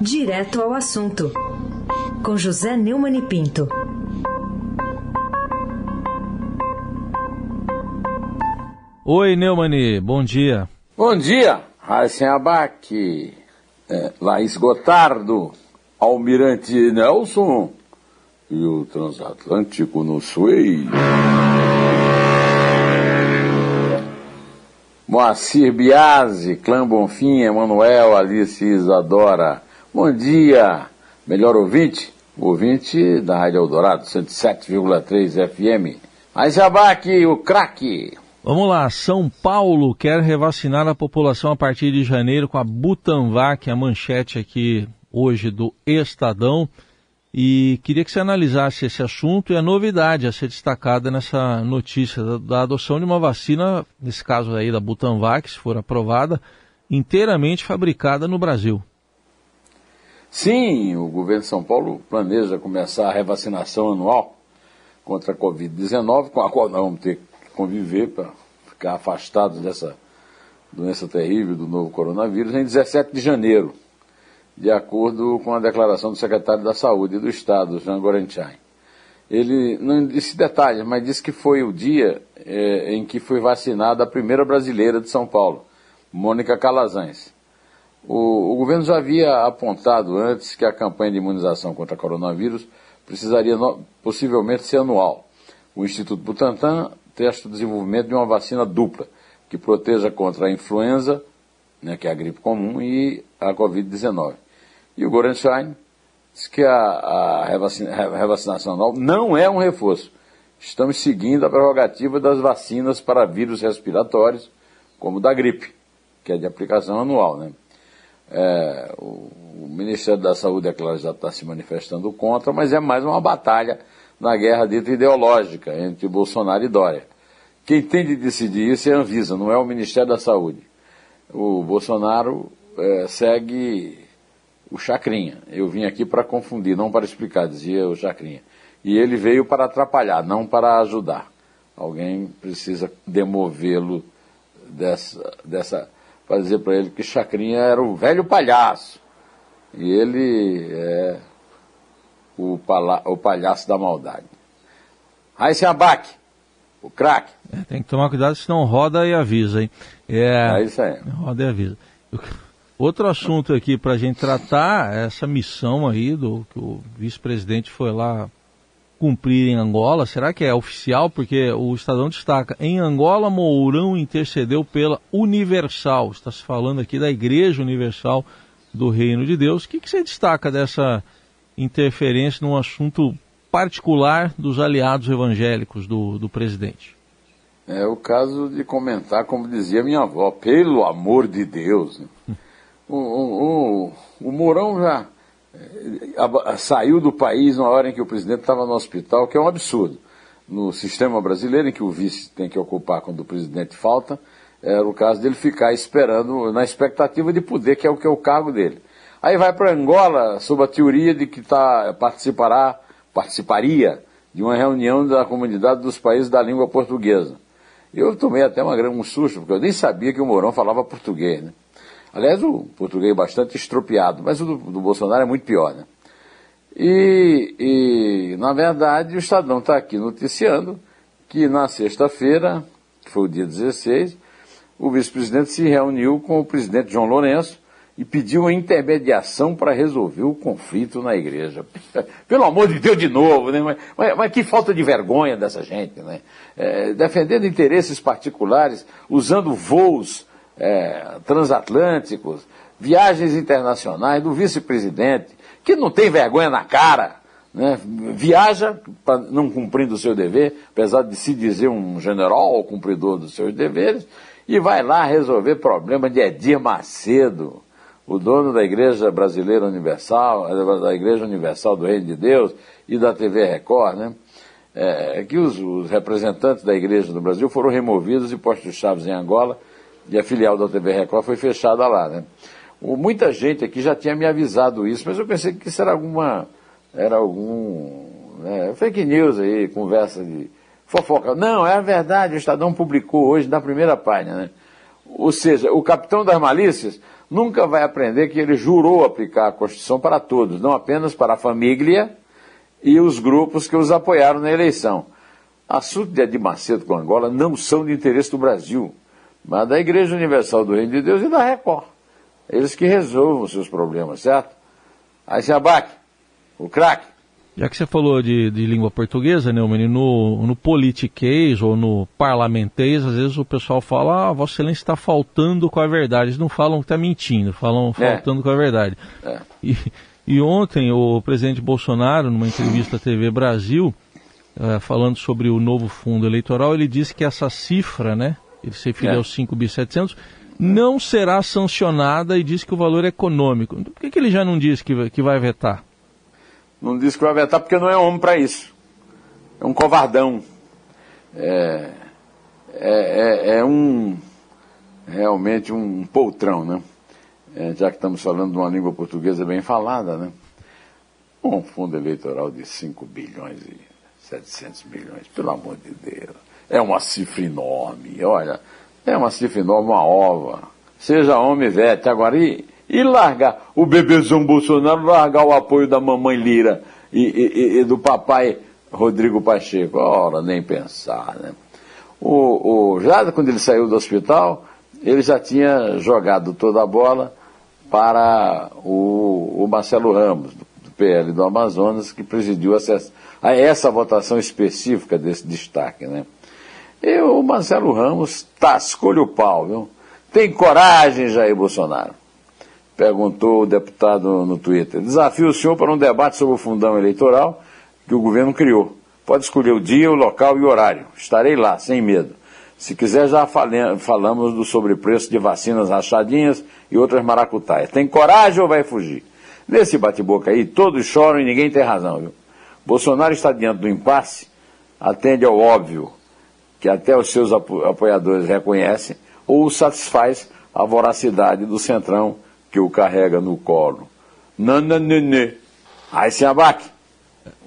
Direto ao assunto, com José Neumann e Pinto. Oi, Neumani, bom dia. Bom dia, Raíssen Abac, é, Laís Gotardo, Almirante Nelson e o Transatlântico no Suez. Moacir Biasi, Clã Bonfim, Emanuel, Alice Isadora. Bom dia, melhor ouvinte, ouvinte da Rádio Eldorado, 107,3 FM. Mas Abac, o craque. Vamos lá, São Paulo quer revacinar a população a partir de janeiro com a Butanvac, a manchete aqui hoje do Estadão. E queria que você analisasse esse assunto e a novidade a ser destacada nessa notícia da, da adoção de uma vacina, nesse caso aí da Butanvac, se for aprovada, inteiramente fabricada no Brasil. Sim, o governo de São Paulo planeja começar a revacinação anual contra a Covid-19, com a qual nós vamos ter que conviver para ficar afastados dessa doença terrível do novo coronavírus, em 17 de janeiro de acordo com a declaração do secretário da Saúde do Estado, Jean Gorenstein. Ele não disse detalhes, mas disse que foi o dia é, em que foi vacinada a primeira brasileira de São Paulo, Mônica Calazans. O, o, governo já havia apontado antes que a campanha de imunização contra coronavírus precisaria no, possivelmente ser anual. O Instituto Butantan testa o desenvolvimento de uma vacina dupla, que proteja contra a influenza, né, que é a gripe comum, e a Covid-19. E o Gorenstein diz que a, a revacina, revacinação anual não é um reforço. Estamos seguindo a prerrogativa das vacinas para vírus respiratórios, como da gripe, que é de aplicação anual. Né? É, o, o, Ministério da Saúde, é claro, já está se manifestando contra, mas é mais uma batalha na guerra dita ideológica entre Bolsonaro e Dória. Quem tem de decidir isso é a Anvisa, não é o Ministério da Saúde. O Bolsonaro é, segue o Chacrinha. Eu vim aqui para confundir, não para explicar, dizia o Chacrinha. E ele veio para atrapalhar, não para ajudar. Alguém precisa demovê-lo dessa, dessa para dizer para ele que Chacrinha era o velho palhaço. E ele é o, pala, o palhaço da maldade. Raíssa Abac, o craque. É, tem que tomar cuidado, senão roda e avisa, hein? É, é isso aí. Roda e avisa. Outro assunto aqui para a gente tratar, essa missão aí do que o vice-presidente foi lá cumprir em Angola, será que é oficial? Porque o Estadão destaca, em Angola Mourão intercedeu pela Universal, está se falando aqui da Igreja Universal do Reino de Deus. O que, que você destaca dessa interferência num assunto particular dos aliados evangélicos do, do presidente? É o caso de comentar, como dizia minha avó, pelo amor de Deus. Né? o, o, o Mourão já saiu do país na hora em que o presidente estava no hospital, que é um absurdo. No sistema brasileiro, em que o vice tem que ocupar quando o presidente falta, era o caso dele ficar esperando, na expectativa de poder, que é o que é o cargo dele. Aí vai para Angola, sob a teoria de que tá, participará, participaria de uma reunião da comunidade dos países da língua portuguesa. Eu tomei até uma, um susto, porque eu nem sabia que o Mourão falava português. Né? Aliás, o português é bastante estropiado, mas o do, do Bolsonaro é muito pior, né? E, e, na verdade, o Estadão está aqui noticiando que na sexta-feira, que foi o dia 16, o vice-presidente se reuniu com o presidente João Lourenço e pediu a intermediação para resolver o conflito na igreja. Pelo amor de Deus, de novo, né? Mas, mas, que falta de vergonha dessa gente, né? É, defendendo interesses particulares, usando voos é, transatlânticos, viagens internacionais do vice-presidente, que não tem vergonha na cara, né? viaja pra, não cumprindo o seu dever, apesar de se dizer um general cumpridor dos seus deveres, e vai lá resolver problema de Edir Macedo, o dono da Igreja Brasileira Universal, da Igreja Universal do Reino de Deus e da TV Record, né? É, que os, os representantes da Igreja do Brasil foram removidos e postos chaves em Angola e a filial da TV Record foi fechada lá, né? Muita gente aqui já tinha me avisado isso, mas eu pensei que isso era alguma, era algum né, fake news aí, conversa de fofoca. Não, é a verdade, o Estadão publicou hoje na primeira página, né? Ou seja, o capitão das malícias nunca vai aprender que ele jurou aplicar a Constituição para todos, não apenas para a família e os grupos que os apoiaram na eleição. Assuntos de Edir Macedo com Angola não são de interesse do Brasil, mas da Igreja Universal do Reino de Deus e da Record. Eles que resolvam os seus problemas, certo? Aí se abaque, o craque. Já que você falou de, de língua portuguesa, Neumann, no, no politiquês ou no parlamentês, às vezes o pessoal fala, ah, Vossa Excelência está faltando com a verdade. Eles não falam que está mentindo, falam é. faltando com a verdade. É. E, e, ontem o presidente Bolsonaro, numa entrevista à TV Brasil, uh, falando sobre o novo fundo eleitoral, ele disse que essa cifra, né, ele se referiu é. aos 5.700, não será sancionada e disse que o valor é econômico. Por que, que ele já não disse que, que vai vetar? Não disse que vai vetar porque não é homem para isso. É um covardão. É, é, é, é um realmente um poltrão, né? É, já que estamos falando de uma língua portuguesa bem falada, né? Um fundo eleitoral de 5 bilhões e 700 milhões, pelo amor de Deus. É uma cifra enorme, olha, é uma cifra enorme, uma ova. Seja homem, vete. Agora, e, e largar o bebezão Bolsonaro, largar o apoio da mamãe Lira e, e, e do papai Rodrigo Pacheco. Ora, nem pensar, né? O, o, já quando ele saiu do hospital, ele já tinha jogado toda a bola para o, o Marcelo Ramos, PL do Amazonas, que presidiu essa, a essa votação específica desse destaque, né? E o Marcelo Ramos tascou-lhe o pau, viu? Tem coragem, Jair Bolsonaro? perguntou o deputado no Twitter. Desafio o senhor para um debate sobre o fundão eleitoral que o governo criou. Pode escolher o dia, o local e o horário. Estarei lá, sem medo. Se quiser, já falamos do sobrepreço de vacinas rachadinhas e outras maracutaias. Tem coragem ou vai fugir? Nesse bate-boca aí, todos choram e ninguém tem razão, viu? Bolsonaro está diante do impasse, atende ao óbvio, que até os seus apoiadores reconhecem, ou satisfaz a voracidade do centrão que o carrega no colo. Nananene. Aí se abaque.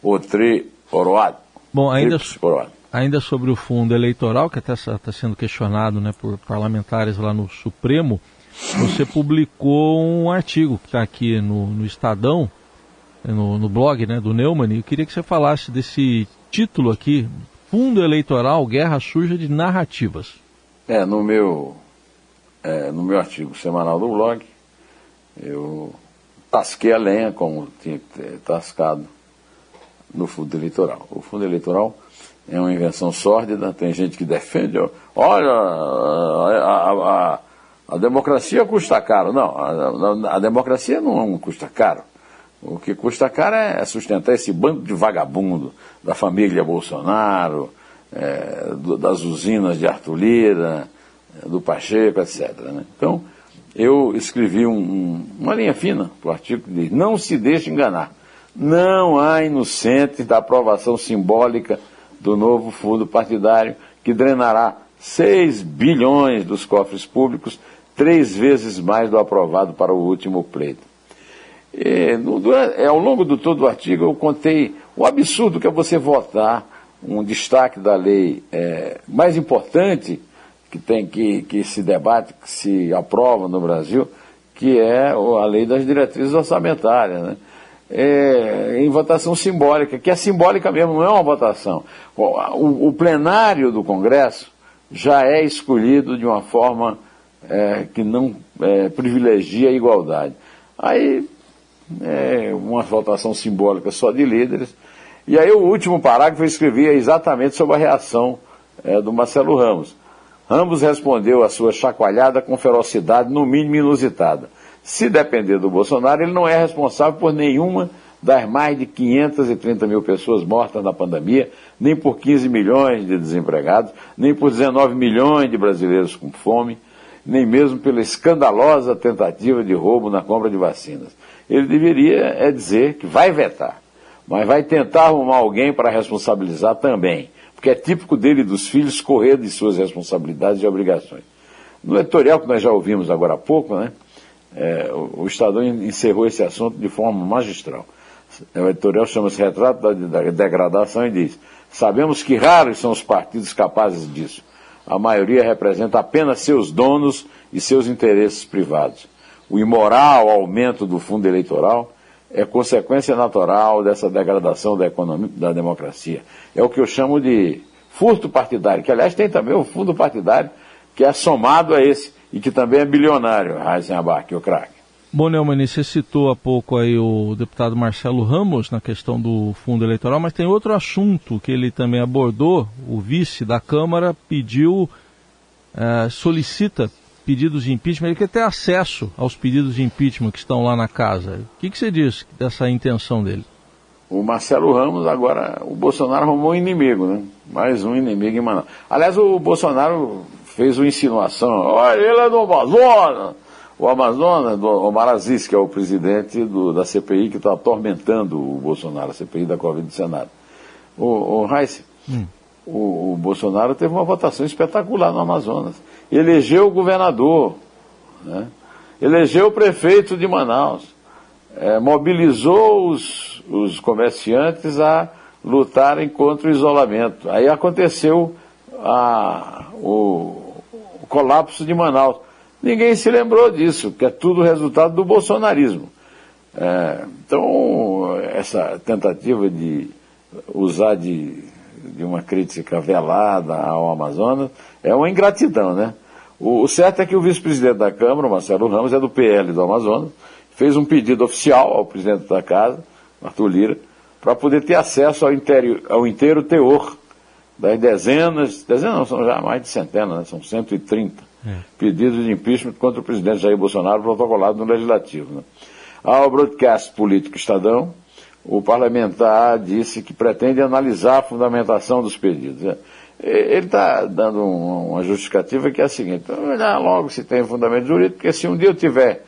O tri oroado. Bom, ainda, ainda sobre o fundo eleitoral, que até está sendo questionado né, por parlamentares lá no Supremo, você publicou um artigo que está aqui no, no Estadão, no, no, blog né, do Neumann, e eu queria que você falasse desse título aqui, Fundo Eleitoral, Guerra Suja de Narrativas. É, no meu, é, no meu artigo semanal do blog, eu tasquei a lenha como tinha tascado no fundo eleitoral. O fundo eleitoral é uma invenção sórdida, tem gente que defende, olha, a, a, a, a democracia custa caro. Não, a, democracia não custa caro. O que custa caro é sustentar esse bando de vagabundo da família Bolsonaro, é, do, das usinas de Arthur Lira, do Pacheco, etc. Né? Então, eu escrevi um, um, uma linha fina para o artigo que diz: não se deixe enganar. Não há inocentes da aprovação simbólica do novo fundo partidário que drenará 6 bilhões dos cofres públicos, três vezes mais do aprovado para o último pleito. E, no, durante, ao longo do todo o artigo eu contei o absurdo que é você votar um destaque da lei é, mais importante que tem que, que se debate, que se aprova no Brasil, que é a lei das diretrizes orçamentárias, né? É, em votação simbólica, que é simbólica mesmo, não é uma votação. O, o plenário do Congresso já é escolhido de uma forma é, que não é, privilegia a igualdade. Aí, é uma votação simbólica só de líderes. E aí, o último parágrafo eu escrevi exatamente sobre a reação é, do Marcelo Ramos. Ambos respondeu a sua chacoalhada com ferocidade, no mínimo inusitada. Se depender do Bolsonaro, ele não é responsável por nenhuma das mais de 530 mil pessoas mortas na pandemia, nem por 15 milhões de desempregados, nem por 19 milhões de brasileiros com fome, nem mesmo pela escandalosa tentativa de roubo na compra de vacinas. Ele deveria é dizer que vai vetar, mas vai tentar arrumar alguém para responsabilizar também porque é típico dele e dos filhos correr de suas responsabilidades e obrigações. No editorial que nós já ouvimos agora há pouco, né, é, o, Estadão encerrou esse assunto de forma magistral. O editorial chama-se Retrato da Degradação e diz: Sabemos que raros são os partidos capazes disso. A maioria representa apenas seus donos e seus interesses privados. O imoral aumento do fundo eleitoral é consequência natural dessa degradação da economia, da democracia. É o que eu chamo de furto partidário, que aliás tem também o fundo partidário, que é somado a esse, e que também é bilionário, Heisenberg, o craque. Bom, Neumann, você citou há pouco aí o deputado Marcelo Ramos na questão do fundo eleitoral, mas tem outro assunto que ele também abordou. O vice da Câmara pediu, uh, solicita pedidos de impeachment, ele quer ter acesso aos pedidos de impeachment que estão lá na casa. O que, que você diz dessa intenção dele? O Marcelo Ramos, agora, o Bolsonaro arrumou um inimigo, né? Mais um inimigo em Manaus. Aliás, o Bolsonaro fez uma insinuação, olha, ele é do Amazonas. O Amazonas, do Omar Aziz, que é o presidente do, da CPI que está atormentando o Bolsonaro, a CPI da Covid do Senado. O, o Heiss, hum. o, o Bolsonaro teve uma votação espetacular no Amazonas elegeu o governador, né? elegeu o prefeito de Manaus, é, mobilizou os, os comerciantes a lutarem contra o isolamento. Aí aconteceu a, o, o colapso de Manaus. Ninguém se lembrou disso, que é tudo resultado do bolsonarismo. É, então, essa tentativa de usar de, de uma crítica velada ao Amazonas é uma ingratidão, né? O, o certo é que o vice-presidente da Câmara, Marcelo Ramos, é do PL do Amazonas, fez um pedido oficial ao presidente da casa, Arthur Lira, para poder ter acesso ao, interior, ao inteiro teor das dezenas, dezenas não, são já mais de centenas, né, são 130 é. pedidos de impeachment contra o presidente Jair Bolsonaro protocolado no Legislativo. Né. Ao broadcast político Estadão, o parlamentar disse que pretende analisar a fundamentação dos pedidos. Né. Ele está dando uma justificativa que é a seguinte: olhar logo se tem fundamento jurídico, porque se um dia eu tiver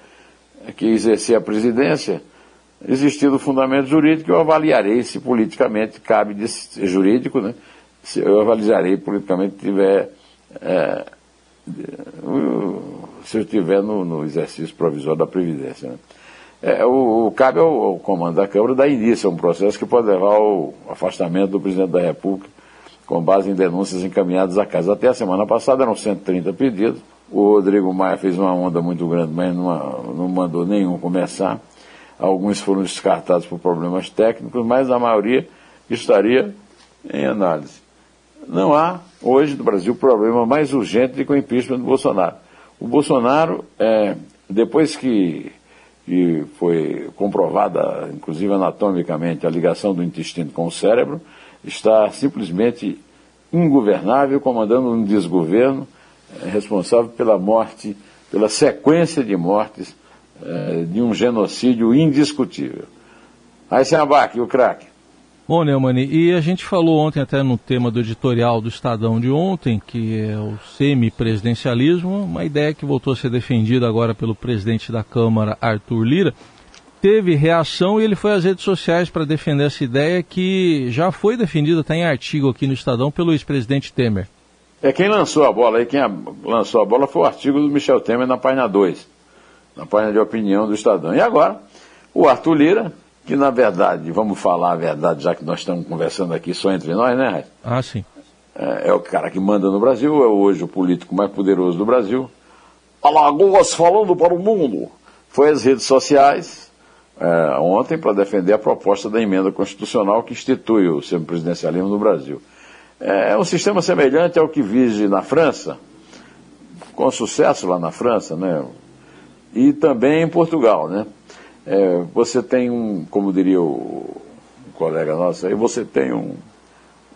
que exercer a presidência, existindo fundamento jurídico, eu avaliarei se politicamente cabe jurídico, né? Eu avaliarei politicamente tiver é, se eu estiver no, no, exercício provisório da Previdência. Né? É, o, o, cabe ao, ao, comando da Câmara dar início a um processo que pode levar ao afastamento do presidente da República com base em denúncias encaminhadas à casa. Até a semana passada eram 130 pedidos. O Rodrigo Maia fez uma onda muito grande, mas não, não mandou nenhum começar. Alguns foram descartados por problemas técnicos, mas a maioria estaria em análise. Não há, hoje, no Brasil, problema mais urgente que o impeachment do Bolsonaro. O Bolsonaro, é, depois que, que foi comprovada, inclusive anatomicamente, a ligação do intestino com o cérebro, está simplesmente ingovernável, comandando um desgoverno é, responsável pela morte, pela sequência de mortes é, de um genocídio indiscutível. Aí se abaque, o craque. Bom, Neumann, e a gente falou ontem até no tema do editorial do Estadão de ontem, que é o semi-presidencialismo, uma ideia que voltou a ser defendida agora pelo presidente da Câmara, Arthur Lira teve reação e ele foi às redes sociais para defender essa ideia que já foi defendida, está em artigo aqui no Estadão, pelo ex-presidente Temer. É quem lançou a bola aí, quem lançou a bola foi o artigo do Michel Temer na página 2, na página de opinião do Estadão. E agora, o Arthur Lira, que na verdade, vamos falar a verdade, já que nós estamos conversando aqui só entre nós, né? Ah, sim. É, é, o cara que manda no Brasil, é hoje o político mais poderoso do Brasil. Alagoas falando para o mundo. Foi às redes sociais, é, ontem para defender a proposta da emenda constitucional que institui o semipresidencialismo no Brasil. É, é um sistema semelhante ao que vige na França, com sucesso lá na França, né? E também em Portugal, né? É, você tem um, como diria o, um colega nosso aí, você tem um,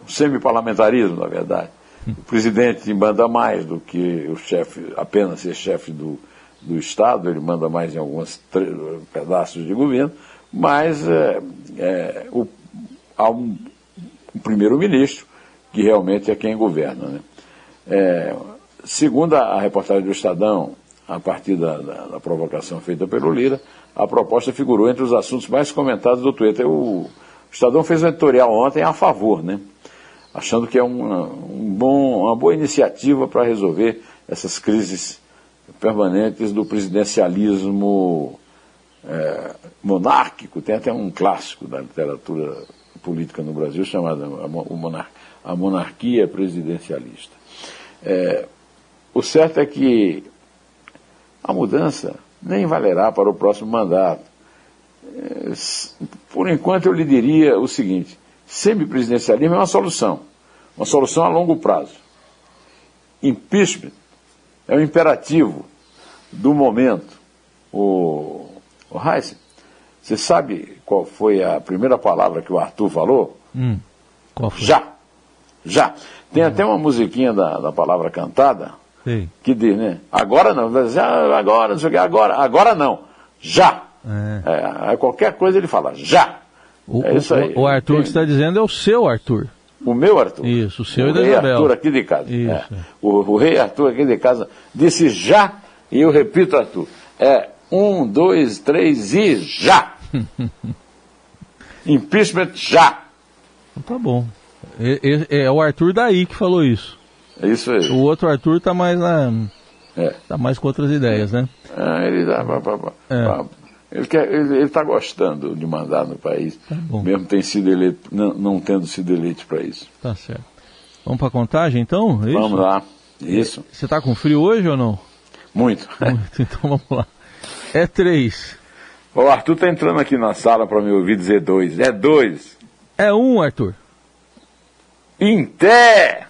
um semi-parlamentarismo, na verdade. O presidente manda mais do que o chefe, apenas ser chefe do, do Estado, ele manda mais em alguns pedaços de governo, mas é, é, o, há um, um primeiro-ministro que realmente é quem governa. Né? É, segundo a, reportagem do Estadão, a partir da, da, da, provocação feita pelo Lira, a proposta figurou entre os assuntos mais comentados do Twitter. O, o Estadão fez um editorial ontem a favor, né? achando que é uma, um bom, uma boa iniciativa para resolver essas crises permanentes do presidencialismo é, monárquico. Tem até um clássico da literatura política no Brasil chamado A Monarquia Presidencialista. É, o certo é que a mudança nem valerá para o próximo mandato. É, por enquanto, eu lhe diria o seguinte: semipresidencialismo é uma solução, uma solução a longo prazo. Impeachment é o imperativo do momento. O, o Heisen, você sabe qual foi a primeira palavra que o Arthur falou? Hum? Já. Já. Tem até uma musiquinha da, da palavra cantada Sei. que diz, né? Agora não. Vai dizer, "Ah, Agora, não sei o que, agora. Agora não. Já. É. É, qualquer coisa ele fala, já. O, É isso aí. o, o Arthur que Tem- está dizendo é o seu Arthur. O meu Arthur. Isso, o seu e o da rei Isabel. Arthur aqui de casa. Isso, é. é. O, o rei Arthur aqui de casa disse já, e eu repito, Arthur. É um, dois, três e já. Impeachment já. Então tá bom. É, é- é o Arthur daí que falou isso. É isso aí. O outro Arthur tá mais na, É. tá mais com outras ideias, né? Ah, ele dá pá, pá, pá, É. Ele quer- ele está gostando de mandar no país, Tá bom. mesmo tem sido eleito, não, não tendo sido eleito para isso. Tá certo. Vamos pra contagem então? É isso? Vamos lá. Isso. Você tá com frio hoje ou não? Muito. Muito, então vamos lá. É três. O Arthur está entrando aqui na sala para me ouvir dizer dois. É dois. É um, Arthur. Em té!